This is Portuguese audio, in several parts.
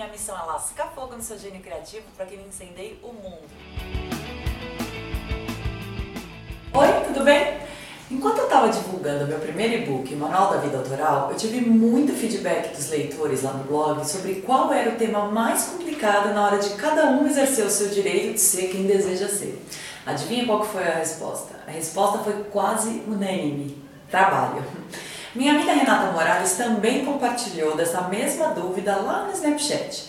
minha missão é lascar fogo no seu gênio criativo para que ele incendeie o mundo. Oi, tudo bem? Enquanto eu estava divulgando meu primeiro e-book, Manual da Vida Autoral, eu tive muito feedback dos leitores lá no blog sobre qual era o tema mais complicado na hora de cada um exercer o seu direito de ser quem deseja ser. Adivinha qual que foi a resposta? A resposta foi quase unânime: trabalho. Minha amiga Renata Morales também compartilhou dessa mesma dúvida lá no Snapchat.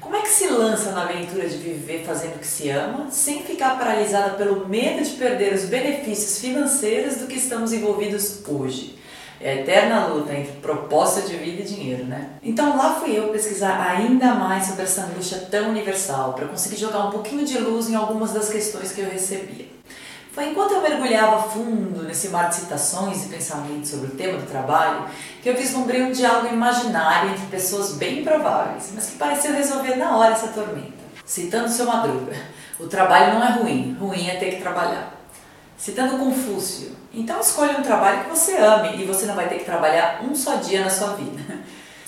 Como é que se lança na aventura de viver fazendo o que se ama, sem ficar paralisada pelo medo de perder os benefícios financeiros do que estamos envolvidos hoje? É a eterna luta entre propósito de vida e dinheiro, né? Então lá fui eu pesquisar ainda mais sobre essa angústia tão universal, para conseguir jogar um pouquinho de luz em algumas das questões que eu recebia. Foi enquanto eu mergulhava fundo nesse mar de citações e pensamentos sobre o tema do trabalho que eu vislumbrei um diálogo imaginário entre pessoas bem prováveis, mas que pareceu resolver na hora essa tormenta. Citando seu Madruga, o trabalho não é ruim, ruim é ter que trabalhar. Citando Confúcio, então escolha um trabalho que você ame e você não vai ter que trabalhar um só dia na sua vida.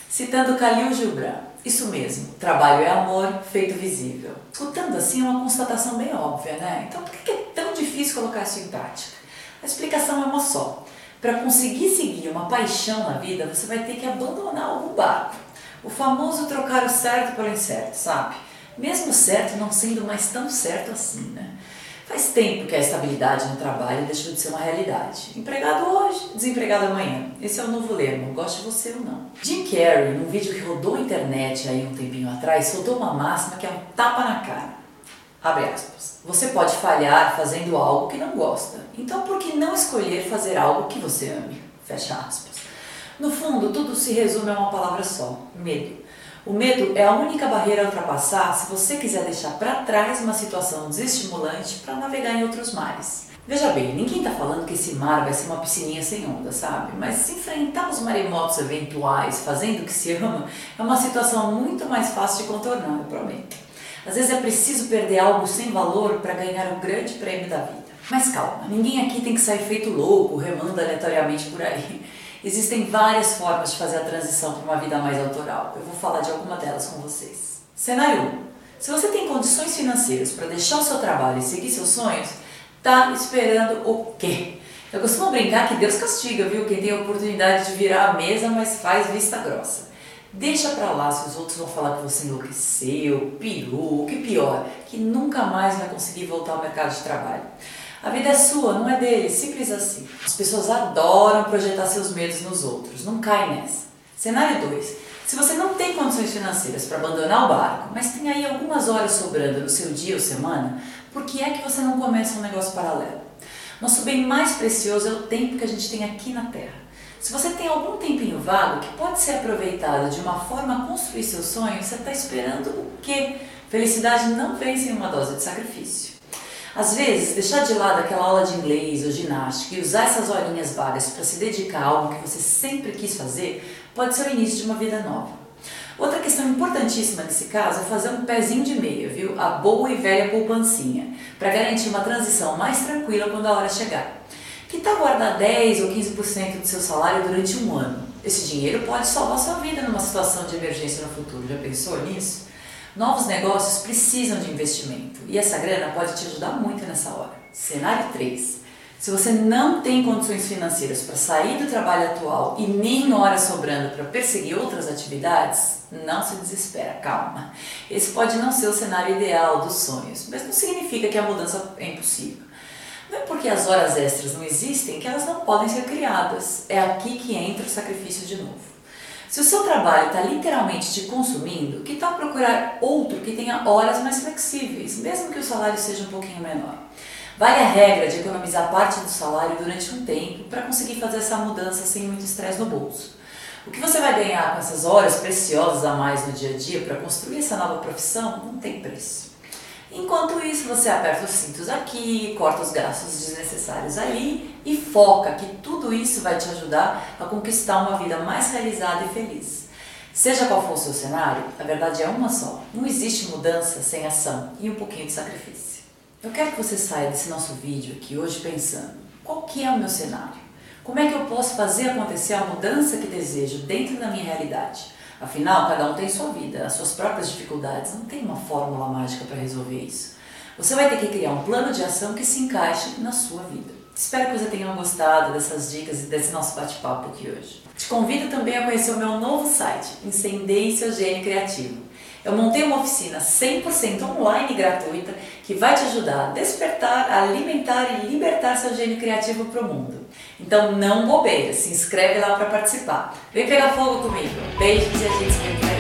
Citando Khalil Gibran, isso mesmo, trabalho é amor feito visível. Escutando assim é uma constatação bem óbvia, né? Então por que difícil colocar isso em prática? A explicação é uma só. Para conseguir seguir uma paixão na vida, você vai ter que abandonar algum barco. O famoso trocar o certo pelo incerto, sabe? Mesmo certo não sendo mais tão certo assim, né? Faz tempo que a estabilidade no trabalho deixou de ser uma realidade. Empregado hoje, desempregado amanhã. Esse é o novo lema, goste você ou não. Jim Carrey, num vídeo que rodou a internet aí um tempinho atrás, soltou uma máxima que é um tapa na cara. Abre aspas. Você pode falhar fazendo algo que não gosta. Então por que não escolher fazer algo que você ame? Fecha aspas. No fundo, tudo se resume a uma palavra só: medo. O medo é a única barreira a ultrapassar se você quiser deixar para trás uma situação desestimulante para navegar em outros mares. Veja bem, ninguém está falando que esse mar vai ser uma piscininha sem onda, sabe? Mas enfrentar os maremotos eventuais fazendo o que se ama é uma situação muito mais fácil de contornar, eu prometo. Às vezes é preciso perder algo sem valor para ganhar o grande prêmio da vida. Mas calma, ninguém aqui tem que sair feito louco, remando aleatoriamente por aí. Existem várias formas de fazer a transição para uma vida mais autoral. Eu vou falar de alguma delas com vocês. Cenário 1. Se você tem condições financeiras para deixar o seu trabalho e seguir seus sonhos, tá esperando o quê? Eu costumo brincar que Deus castiga, viu? Quem tem a oportunidade de virar a mesa, mas faz vista grossa. Deixa pra lá se os outros vão falar que você enlouqueceu, pirou, o que pior, que nunca mais vai conseguir voltar ao mercado de trabalho. A vida é sua, não é dele, simples assim. As pessoas adoram projetar seus medos nos outros, não cai nessa. Cenário 2. Se você não tem condições financeiras para abandonar o barco, mas tem aí algumas horas sobrando no seu dia ou semana, por que é que você não começa um negócio paralelo? Nosso bem mais precioso é o tempo que a gente tem aqui na Terra. Se você tem algum tempinho vago que pode ser aproveitado de uma forma a construir seus sonhos, você está esperando o quê? Felicidade não vem sem uma dose de sacrifício. Às vezes, deixar de lado aquela aula de inglês ou ginástica e usar essas horinhas vagas para se dedicar a algo que você sempre quis fazer pode ser o início de uma vida nova. Outra questão importantíssima nesse caso é fazer um pezinho de meia, viu? A boa e velha poupancinha, para garantir uma transição mais tranquila quando a hora chegar. Que tal guardar 10 ou 15% do seu salário durante um ano? Esse dinheiro pode salvar sua vida numa situação de emergência no futuro. Já pensou nisso? Novos negócios precisam de investimento e essa grana pode te ajudar muito nessa hora. Cenário 3. Se você não tem condições financeiras para sair do trabalho atual e nem horas sobrando para perseguir outras atividades, não se desespera, calma. Esse pode não ser o cenário ideal dos sonhos, mas não significa que a mudança é impossível. Não é porque as horas extras não existem que elas não podem ser criadas. É aqui que entra o sacrifício de novo. Se o seu trabalho está literalmente te consumindo, que tal procurar outro que tenha horas mais flexíveis, mesmo que o salário seja um pouquinho menor? Vale a regra de economizar parte do salário durante um tempo para conseguir fazer essa mudança sem muito estresse no bolso. O que você vai ganhar com essas horas preciosas a mais no dia a dia para construir essa nova profissão não tem preço. Enquanto isso, você aperta os cintos aqui, corta os gastos desnecessários ali e foca que tudo isso vai te ajudar a conquistar uma vida mais realizada e feliz. Seja qual for o seu cenário, a verdade é uma só. Não existe mudança sem ação e um pouquinho de sacrifício. Eu quero que você saia desse nosso vídeo aqui hoje pensando, qual que é o meu cenário? Como é que eu posso fazer acontecer a mudança que desejo dentro da minha realidade? Afinal, cada um tem sua vida, as suas próprias dificuldades, não tem uma fórmula mágica para resolver isso. Você vai ter que criar um plano de ação que se encaixe na sua vida. Espero que você tenha gostado dessas dicas e desse nosso bate-papo aqui hoje. Te convido também a conhecer o meu novo site, Incendeie Seu Gênio Criativo. Eu montei uma oficina 100% online gratuita que vai te ajudar a despertar, alimentar e libertar seu gênio criativo para o mundo. Então não bobeira, se inscreve lá para participar. Vem pegar fogo comigo. Beijos e a gente se vê.